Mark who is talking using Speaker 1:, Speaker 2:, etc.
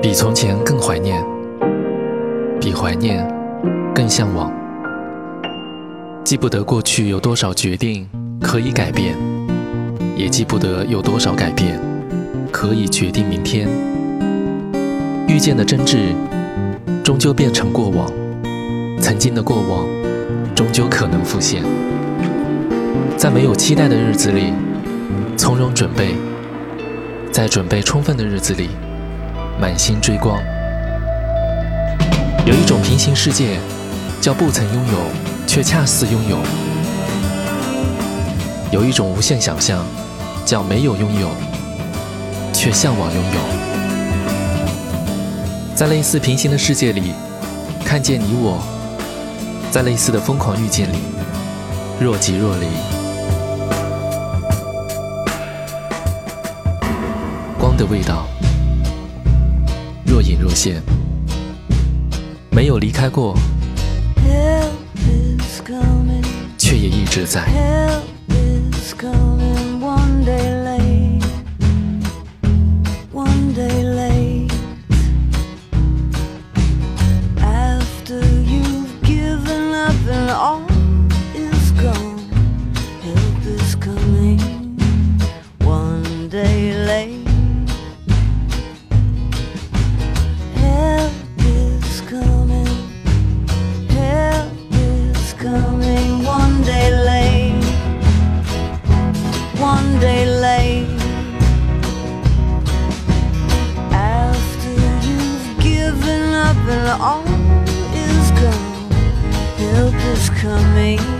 Speaker 1: 比从前更怀念，比怀念更向往。记不得过去有多少决定可以改变，也记不得有多少改变可以决定明天。遇见的真挚，终究变成过往；曾经的过往，终究可能复现。在没有期待的日子里，从容准备；在准备充分的日子里，满心追光。有一种平行世界，叫不曾拥有，却恰似拥有；有一种无限想象，叫没有拥有，却向往拥有。在类似平行的世界里，看见你我；在类似的疯狂遇见里，若即若离。光的味道。没有离开过，却也一直在。
Speaker 2: All is gone. Help is coming.